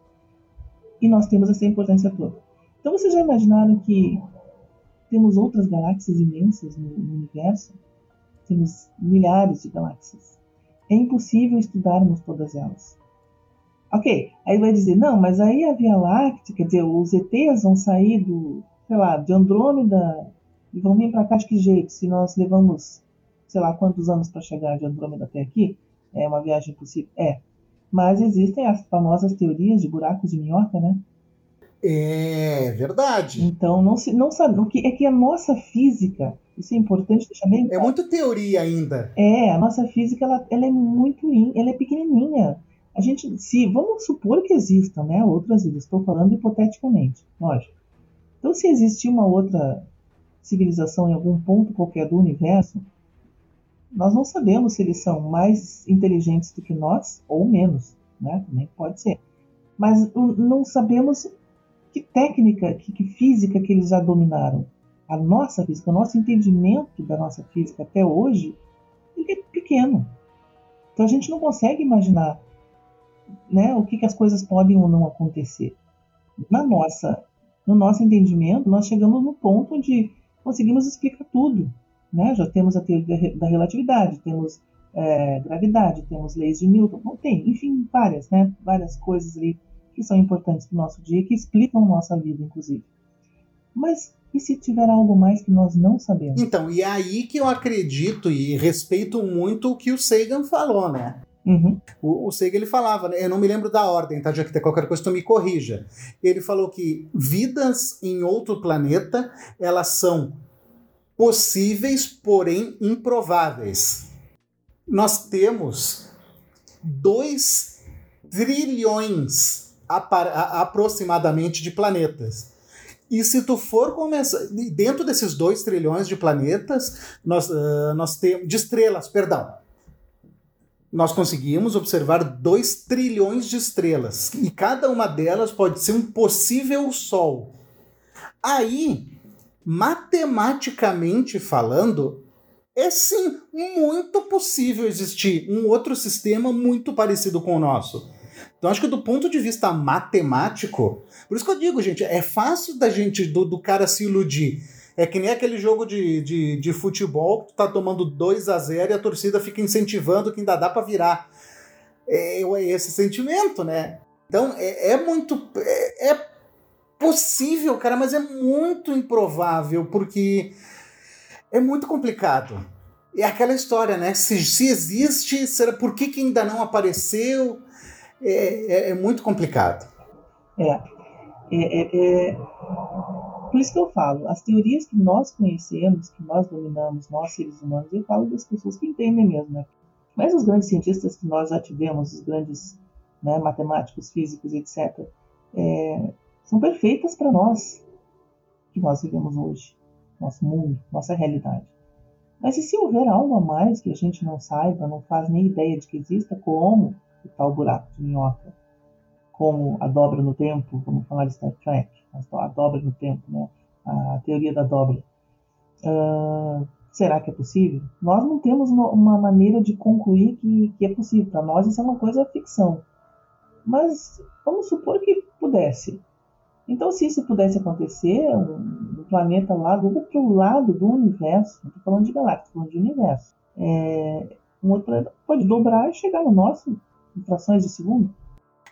E nós temos essa importância toda. Então vocês já imaginaram que temos outras galáxias imensas no, no universo? Temos milhares de galáxias. É impossível estudarmos todas elas. Ok, aí vai dizer, não, mas aí a Via Láctea, quer dizer, os ETs vão sair do, sei lá, de Andrômeda e vão vir para cá de que jeito? Se nós levamos, sei lá, quantos anos para chegar de Andrômeda até aqui, é uma viagem possível? É. Mas existem as famosas teorias de buracos de minhoca, né? É verdade. Então, não, se, não sabe o que é que a nossa física, isso é importante deixar bem claro. É muito teoria ainda. É, a nossa física ela, ela é muito, ela é pequenininha. A gente, se vamos supor que existam, né, outras vidas, estou falando hipoteticamente, lógico. Então, se existir uma outra civilização em algum ponto qualquer do universo, nós não sabemos se eles são mais inteligentes do que nós ou menos, né? Também pode ser. Mas não sabemos que técnica, que, que física que eles já dominaram. A nossa física, o nosso entendimento da nossa física até hoje, ele é pequeno. Então a gente não consegue imaginar né, o que, que as coisas podem ou não acontecer. Na nossa, no nosso entendimento, nós chegamos no ponto onde conseguimos explicar tudo. Né? Já temos a teoria da relatividade, temos é, gravidade, temos leis de Newton, não tem, enfim, várias, né? várias coisas ali que são importantes para o nosso dia, que explicam nossa vida, inclusive. Mas e se tiver algo mais que nós não sabemos? Então, e é aí que eu acredito e respeito muito o que o Sagan falou, né? Uhum. O, o Sagan ele falava, né? eu não me lembro da ordem, tá? Já que tem qualquer coisa, tu me corrija. Ele falou que vidas em outro planeta elas são possíveis, porém improváveis. Nós temos 2 trilhões aproximadamente de planetas. E se tu for começar. Dentro desses 2 trilhões de planetas, nós, uh, nós temos. De estrelas, perdão nós conseguimos observar 2 trilhões de estrelas e cada uma delas pode ser um possível Sol. Aí, matematicamente falando, é sim muito possível existir um outro sistema muito parecido com o nosso. Então, acho que do ponto de vista matemático, por isso que eu digo, gente, é fácil da gente, do, do cara se iludir. É que nem aquele jogo de, de, de futebol que tu tá tomando 2 a 0 e a torcida fica incentivando que ainda dá para virar. É, é, esse sentimento, né? Então é, é muito. É, é, possível, cara, mas é muito improvável, porque é muito complicado. É aquela história, né? Se, se existe, será por que, que ainda não apareceu? É, é, é muito complicado. É. é, é, é por isso que eu falo, as teorias que nós conhecemos, que nós dominamos, nós seres humanos, eu falo das pessoas que entendem mesmo, né? Mas os grandes cientistas que nós já tivemos, os grandes né, matemáticos, físicos, etc., é, são perfeitas para nós, que nós vivemos hoje, nosso mundo, nossa realidade. Mas e se houver algo a mais que a gente não saiba, não faz nem ideia de que exista, como o tal buraco de minhoca, como a dobra no tempo, vamos falar de Star Trek, a dobra no tempo, né? a teoria da dobra. Uh, será que é possível? Nós não temos uma maneira de concluir que, que é possível. Para nós isso é uma coisa ficção. Mas vamos supor que pudesse. Então, se isso pudesse acontecer, um, planeta lá do outro lado do universo, não estou falando de galáxia, estou falando de universo, é, um outro planeta pode dobrar e chegar no nosso frações de segundo.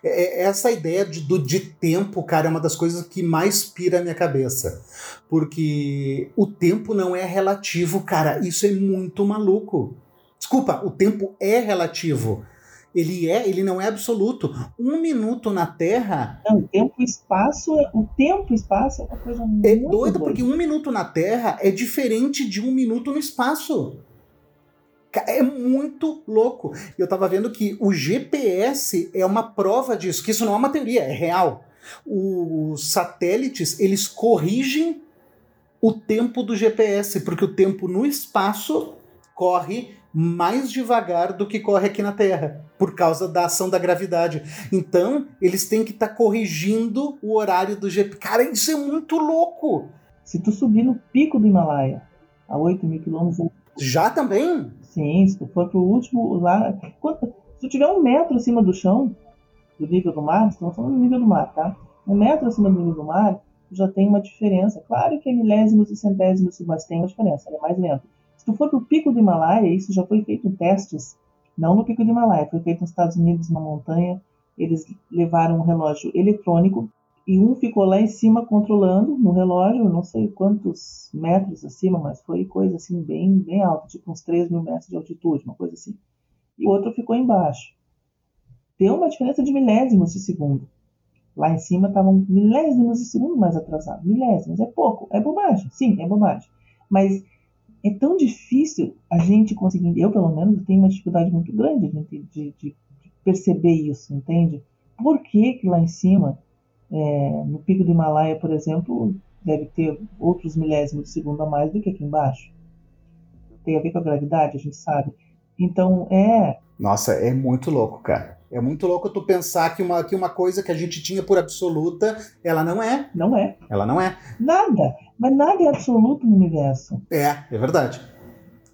É, é, essa ideia de, do, de tempo, cara, é uma das coisas que mais pira a minha cabeça. Porque o tempo não é relativo, cara. Isso é muito maluco. Desculpa, o tempo é relativo. Ele é, ele não é absoluto. Um minuto na Terra. Não, o tempo e espaço, é, o tempo e espaço é uma coisa muito. É doido, porque um minuto na Terra é diferente de um minuto no espaço. É muito louco. Eu tava vendo que o GPS é uma prova disso, que isso não é uma teoria, é real. Os satélites, eles corrigem o tempo do GPS, porque o tempo no espaço corre mais devagar do que corre aqui na Terra, por causa da ação da gravidade. Então, eles têm que estar tá corrigindo o horário do GPS. Cara, isso é muito louco! Se tu subir no pico do Himalaia, a 8 mil quilômetros... Já também? Sim, se tu for pro último lá. Quanto, se tu tiver um metro acima do chão, do nível do mar, estamos falando do nível do mar, tá? Um metro acima do nível do mar, já tem uma diferença. Claro que é milésimos e centésimos, mas tem uma diferença, é mais lento. Se tu for pro pico do Himalaia, isso já foi feito em testes, não no pico do Himalaia, foi feito nos Estados Unidos, na montanha, eles levaram um relógio eletrônico e um ficou lá em cima controlando no relógio, não sei quantos metros acima, mas foi coisa assim bem, bem alta, tipo uns 3 mil metros de altitude, uma coisa assim. E o outro ficou embaixo. Deu uma diferença de milésimos de segundo. Lá em cima estavam milésimos de segundo mais atrasados. Milésimos, é pouco, é bobagem, sim, é bobagem. Mas é tão difícil a gente conseguir, eu pelo menos tenho uma dificuldade muito grande de, de, de perceber isso, entende? Por que, que lá em cima, é, no pico do Himalaia, por exemplo, deve ter outros milésimos de segundo a mais do que aqui embaixo? Tem a ver com a gravidade, a gente sabe. Então, é. Nossa, é muito louco, cara. É muito louco tu pensar que uma, que uma coisa que a gente tinha por absoluta, ela não é. Não é. Ela não é. Nada. Mas nada é absoluto no universo. É, é verdade.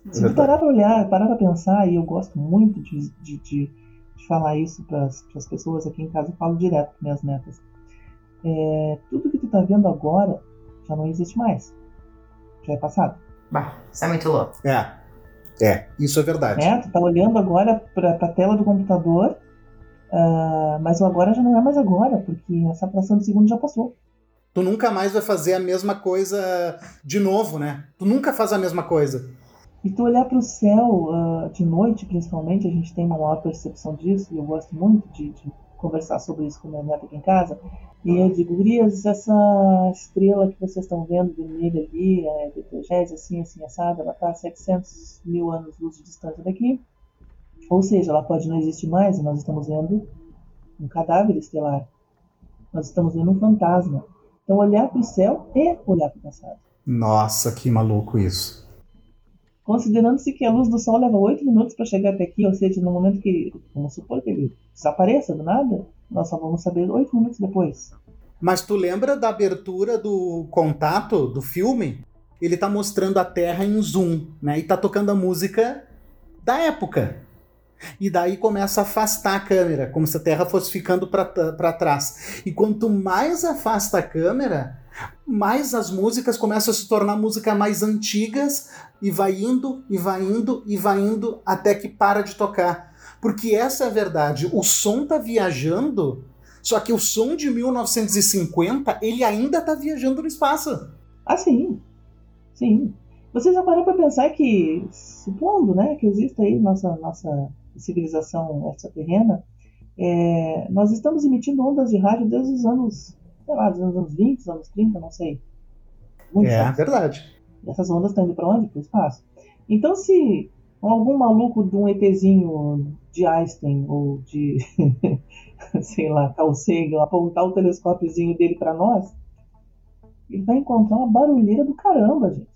É Se tu parar pra olhar, parar pra pensar, e eu gosto muito de, de, de, de falar isso para as pessoas aqui em casa, eu falo direto com minhas netas. É, tudo que tu tá vendo agora já não existe mais. Já é passado. Bah, isso é muito louco. É. É, isso é verdade. É, tu tá olhando agora pra, pra tela do computador, uh, mas o agora já não é mais agora, porque essa fração de segundo já passou tu nunca mais vai fazer a mesma coisa de novo, né? Tu nunca faz a mesma coisa. E tu olhar para o céu uh, de noite, principalmente, a gente tem uma maior percepção disso, e eu gosto muito de, de conversar sobre isso com minha neta aqui em casa. E eu digo, Gurias, essa estrela que vocês estão vendo vermelha ali, é Betelgeuse, assim, assim, assada, ela está a 700 mil anos-luz de distância daqui. Ou seja, ela pode não existir mais, e nós estamos vendo um cadáver estelar. Nós estamos vendo um fantasma. Então, olhar para o céu é olhar para o passado. Nossa, que maluco isso. Considerando-se que a luz do sol leva oito minutos para chegar até aqui, ou seja, no momento que, vamos supor que ele desapareça do nada, nós só vamos saber oito minutos depois. Mas tu lembra da abertura do contato do filme? Ele tá mostrando a Terra em zoom, né? E tá tocando a música da época. E daí começa a afastar a câmera, como se a Terra fosse ficando para trás. E quanto mais afasta a câmera, mais as músicas começam a se tornar música mais antigas e vai indo e vai indo e vai indo até que para de tocar. Porque essa é a verdade, o som tá viajando, só que o som de 1950, ele ainda tá viajando no espaço. Ah, sim. Sim. Você já parou para pensar que, supondo, né, que existe aí nossa nossa civilização extraterrena, é, nós estamos emitindo ondas de rádio desde os anos, sei lá, dos anos 20, anos 30, não sei. Muito é verdade. E essas ondas estão indo para onde? Para o espaço. Então, se algum maluco de um ETzinho de Einstein ou de, <laughs> sei lá, Carl Sagan apontar o telescópiozinho dele para nós, ele vai encontrar uma barulheira do caramba, gente.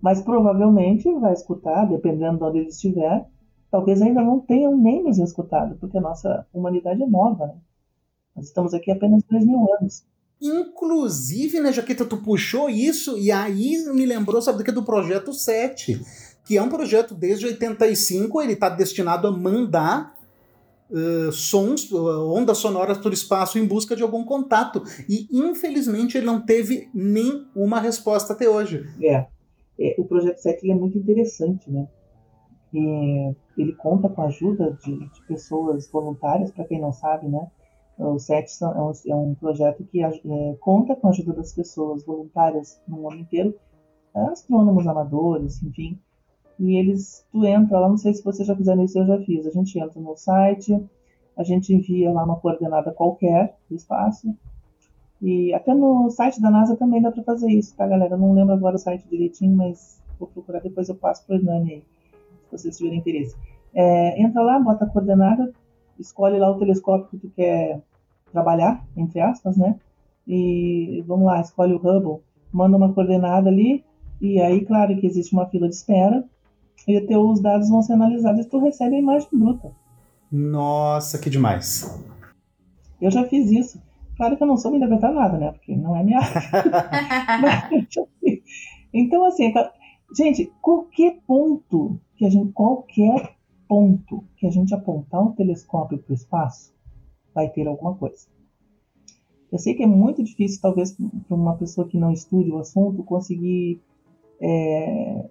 Mas provavelmente vai escutar, dependendo de onde ele estiver, talvez ainda não tenham nem nos escutado, porque a nossa humanidade é nova. Né? Nós estamos aqui apenas dois mil anos. Inclusive, né, Jaqueta, tu puxou isso e aí me lembrou, sabe do que? Do Projeto 7, que é um projeto desde 85, ele está destinado a mandar uh, sons, uh, ondas sonoras para o espaço em busca de algum contato. E infelizmente ele não teve nenhuma resposta até hoje. É, é o Projeto 7 é muito interessante, né? E ele conta com a ajuda de, de pessoas voluntárias, para quem não sabe, né? O SET é um, é um projeto que é, conta com a ajuda das pessoas voluntárias no mundo inteiro, astrônomos amadores, enfim. E eles, tu entra lá, não sei se vocês já fizeram isso, eu já fiz. A gente entra no site, a gente envia lá uma coordenada qualquer do espaço. E até no site da NASA também dá para fazer isso, tá, galera? Eu não lembro agora o site direitinho, mas vou procurar depois eu passo pro Hernani aí vocês tiverem interesse. É, entra lá, bota a coordenada, escolhe lá o telescópio que tu quer trabalhar, entre aspas, né? E vamos lá, escolhe o Hubble, manda uma coordenada ali, e aí, claro que existe uma fila de espera, e os teus dados vão ser analisados e tu recebe a imagem bruta. Nossa, que demais. Eu já fiz isso. Claro que eu não soube interpretar nada, né? Porque não é minha área. <laughs> <laughs> então, assim, gente, qualquer ponto que a gente, qualquer ponto que a gente apontar um telescópio para o espaço, vai ter alguma coisa. Eu sei que é muito difícil, talvez, para uma pessoa que não estude o assunto, conseguir é,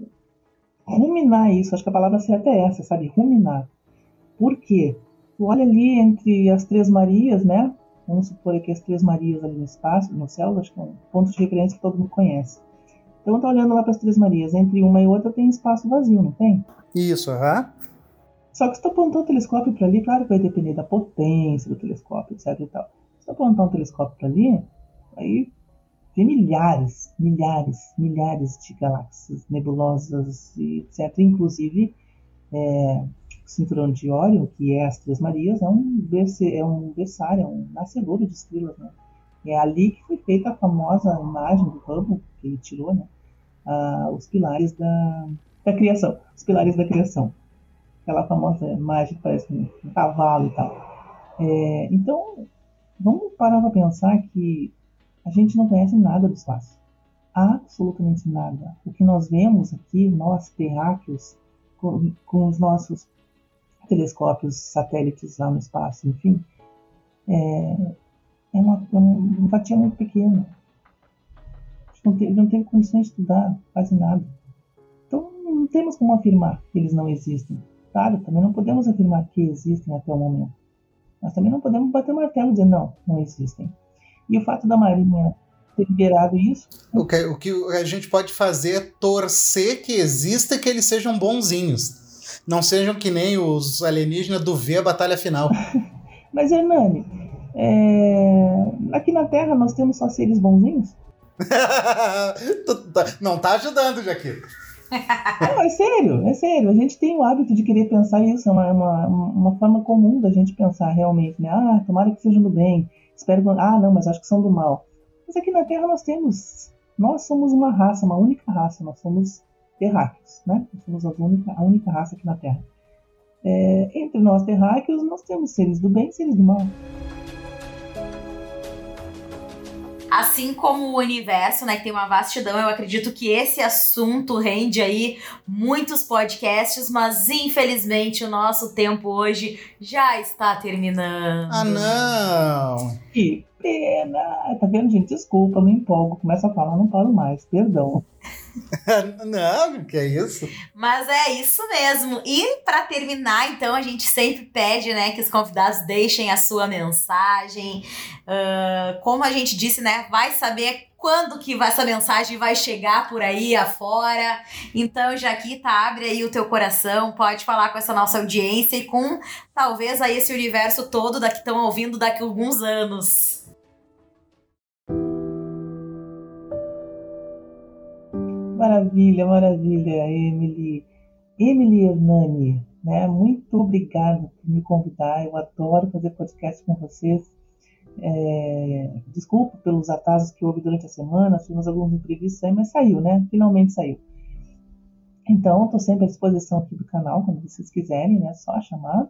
ruminar isso. Acho que a palavra certa é essa, sabe? Ruminar. Por quê? tu olha ali entre as Três Marias, né? Vamos supor aqui as Três Marias ali no espaço, no céu, acho que é um ponto de referência que todo mundo conhece. Então tá olhando lá para as Três Marias, entre uma e outra tem espaço vazio, não tem? Isso, aham. Uhum. Só que se tu apontar o telescópio para ali, claro que vai depender da potência do telescópio, etc e tal. Se tu apontar um telescópio para ali, aí tem milhares, milhares, milhares de galáxias nebulosas, etc. Inclusive, é, o cinturão de Órion, que é as Três Marias, é um, é um berçário, é um nascedouro de estrelas. Né? É ali que foi feita a famosa imagem do Hubble, que ele tirou, né? Ah, os pilares da, da criação. Os pilares da criação. Aquela famosa imagem que parece um, cavalo e tal. É, então, vamos parar para pensar que a gente não conhece nada do espaço. Absolutamente nada. O que nós vemos aqui, nós terráqueos, com, com os nossos telescópios, satélites lá no espaço, enfim, é, é uma, é uma fatia muito pequena. Não, tem, não teve condições de estudar quase nada. Então, não temos como afirmar que eles não existem. Claro, também não podemos afirmar que existem até o momento. Mas também não podemos bater o martelo e dizer não, não existem. E o fato da Marinha ter liberado isso. O que, o que a gente pode fazer é torcer que exista e que eles sejam bonzinhos. Não sejam que nem os alienígenas do V a batalha final. <laughs> Mas, Hernani, é... aqui na Terra nós temos só seres bonzinhos? <laughs> Tá, não tá ajudando, Jaquito. Não, é sério, é sério. A gente tem o hábito de querer pensar isso, é uma, uma, uma forma comum da gente pensar realmente, né? Ah, tomara que sejam do bem. Espero. Ah, não, mas acho que são do mal. Mas aqui na Terra nós temos. Nós somos uma raça, uma única raça. Nós somos terráqueos, né? Nós somos a única, a única raça aqui na Terra. É, entre nós terráqueos, nós temos seres do bem e seres do mal. Assim como o universo, né, que tem uma vastidão, eu acredito que esse assunto rende aí muitos podcasts, mas infelizmente o nosso tempo hoje já está terminando. Ah, não! Que pena! Tá vendo, gente? Desculpa, me empolgo, começo a falar, não paro mais, perdão. <laughs> Não, que é isso. Mas é isso mesmo. E para terminar, então, a gente sempre pede, né, que os convidados deixem a sua mensagem. Uh, como a gente disse, né, vai saber quando que essa mensagem vai chegar por aí afora. Então, Jaquita, abre aí o teu coração, pode falar com essa nossa audiência e com talvez aí esse universo todo daqui estão ouvindo daqui a alguns anos. Maravilha, maravilha, Emily. Emily Hernani, né? Muito obrigada por me convidar. Eu adoro fazer podcast com vocês. É, desculpa pelos atrasos que houve durante a semana, tivemos alguns imprevistos aí, mas saiu, né? Finalmente saiu. Então, estou sempre à disposição aqui do canal, quando vocês quiserem, né? Só chamar.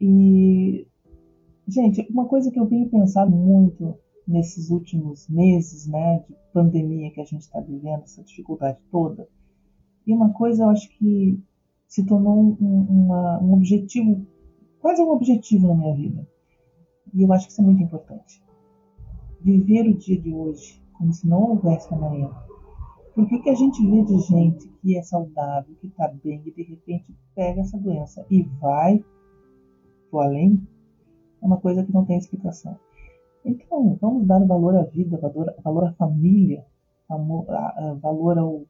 E, gente, uma coisa que eu tenho pensado muito nesses últimos meses, né, de pandemia que a gente está vivendo, essa dificuldade toda. E uma coisa eu acho que se tornou um, uma, um objetivo, quase um objetivo na minha vida. E eu acho que isso é muito importante. Viver o dia de hoje como se não houvesse amanhã. Porque o que a gente vê de gente que é saudável, que está bem e de repente pega essa doença e vai pro além, é uma coisa que não tem explicação. Então, vamos dar valor à vida, valor, valor à família, amor, a, a, valor ao,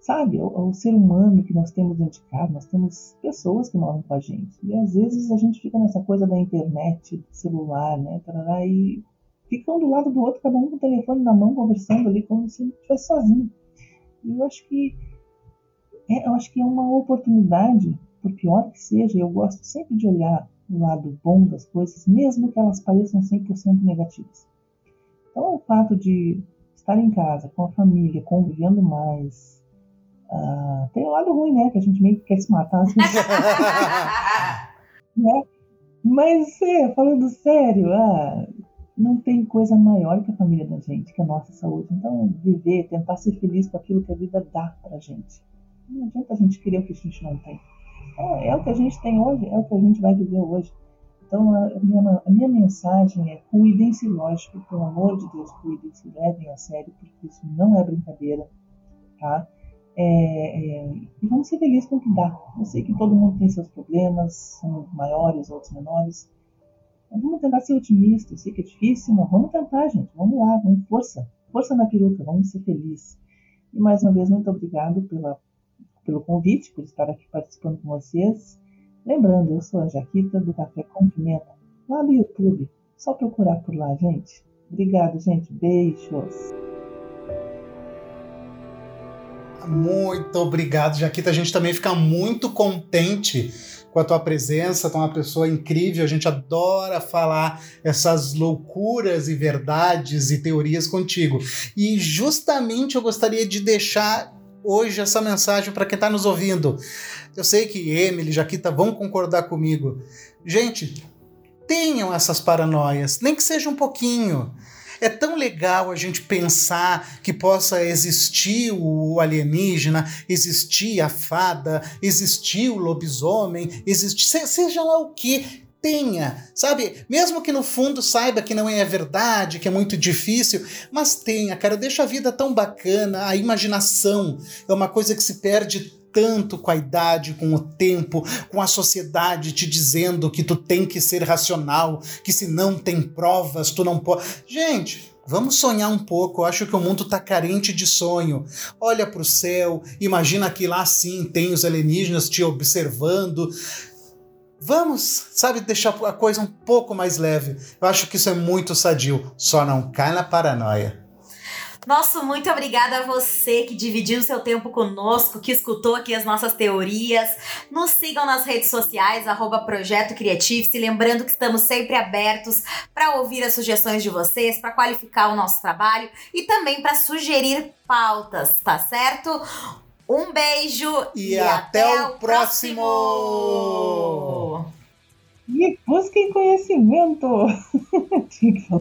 sabe, ao, ao, ser humano que nós temos dentro de casa. Nós temos pessoas que moram com a gente. E às vezes a gente fica nessa coisa da internet, do celular, né, tarará, e fica um do lado do outro, cada um com o telefone na mão, conversando ali como se estivesse sozinho. E eu acho que é, eu acho que é uma oportunidade, por pior que seja, eu gosto sempre de olhar o lado bom das coisas, mesmo que elas pareçam 100% negativas. Então, o fato de estar em casa, com a família, convivendo mais. Uh, tem o lado ruim, né? Que a gente meio que quer se matar. Assim. <laughs> né? Mas, é, falando sério, ah, não tem coisa maior que a família da gente, que a nossa saúde. Então, viver, tentar ser feliz com aquilo que a vida dá pra gente. Não adianta a gente querer o que a gente não tem. É, é, o que a gente tem hoje, é o que a gente vai viver hoje. Então, a minha, a minha mensagem é: cuidem-se, lógico, pelo amor de Deus, cuidem-se, levem a sério, porque isso não é brincadeira, tá? É, é, e vamos ser felizes com o que dá. Eu sei que todo mundo tem seus problemas, uns maiores, outros menores. Mas vamos tentar ser otimistas. Eu sei que é difícil, mas vamos tentar, gente. Vamos lá, vamos força. Força na peruca, vamos ser felizes. E mais uma vez, muito obrigado pela, pelo convite, por estar aqui participando com vocês. Lembrando, eu sou a Jaquita do Café com Pimenta, lá do YouTube. Só procurar por lá, gente. Obrigado, gente. Beijos. Muito obrigado, Jaquita. A gente também fica muito contente com a tua presença, tu é uma pessoa incrível, a gente adora falar essas loucuras e verdades e teorias contigo. E justamente eu gostaria de deixar hoje essa mensagem para quem está nos ouvindo. Eu sei que Emily, Jaquita vão concordar comigo. Gente, tenham essas paranoias, nem que seja um pouquinho. É tão legal a gente pensar que possa existir o alienígena, existir a fada, existir o lobisomem, existir, seja lá o que tenha, sabe? Mesmo que no fundo saiba que não é verdade, que é muito difícil, mas tenha, cara, deixa a vida tão bacana, a imaginação é uma coisa que se perde tanto com a idade, com o tempo, com a sociedade te dizendo que tu tem que ser racional, que se não tem provas, tu não pode. Gente, Vamos sonhar um pouco. Eu acho que o mundo está carente de sonho. Olha para o céu, imagina que lá sim tem os alienígenas te observando. Vamos, sabe, deixar a coisa um pouco mais leve. Eu acho que isso é muito sadio. Só não cai na paranoia. Nosso muito obrigada a você que dividiu seu tempo conosco, que escutou aqui as nossas teorias. Nos sigam nas redes sociais, arroba Projeto Criativo. Se lembrando que estamos sempre abertos para ouvir as sugestões de vocês, para qualificar o nosso trabalho e também para sugerir pautas, tá certo? Um beijo e, e até, até, o próximo. próximo. E busquem conhecimento.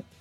<laughs>